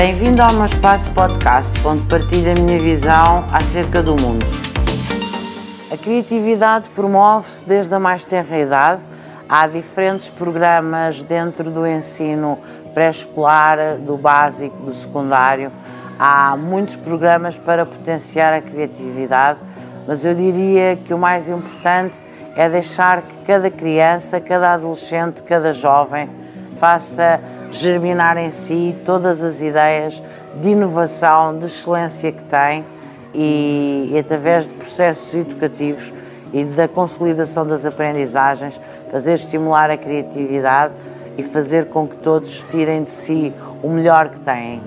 Bem-vindo ao meu espaço podcast, onde partilho a minha visão acerca do mundo. A criatividade promove-se desde a mais tenra idade. Há diferentes programas dentro do ensino pré-escolar, do básico, do secundário. Há muitos programas para potenciar a criatividade, mas eu diria que o mais importante é deixar que cada criança, cada adolescente, cada jovem faça germinar em si todas as ideias de inovação, de excelência que tem e, e através de processos educativos e da consolidação das aprendizagens, fazer estimular a criatividade e fazer com que todos tirem de si o melhor que têm.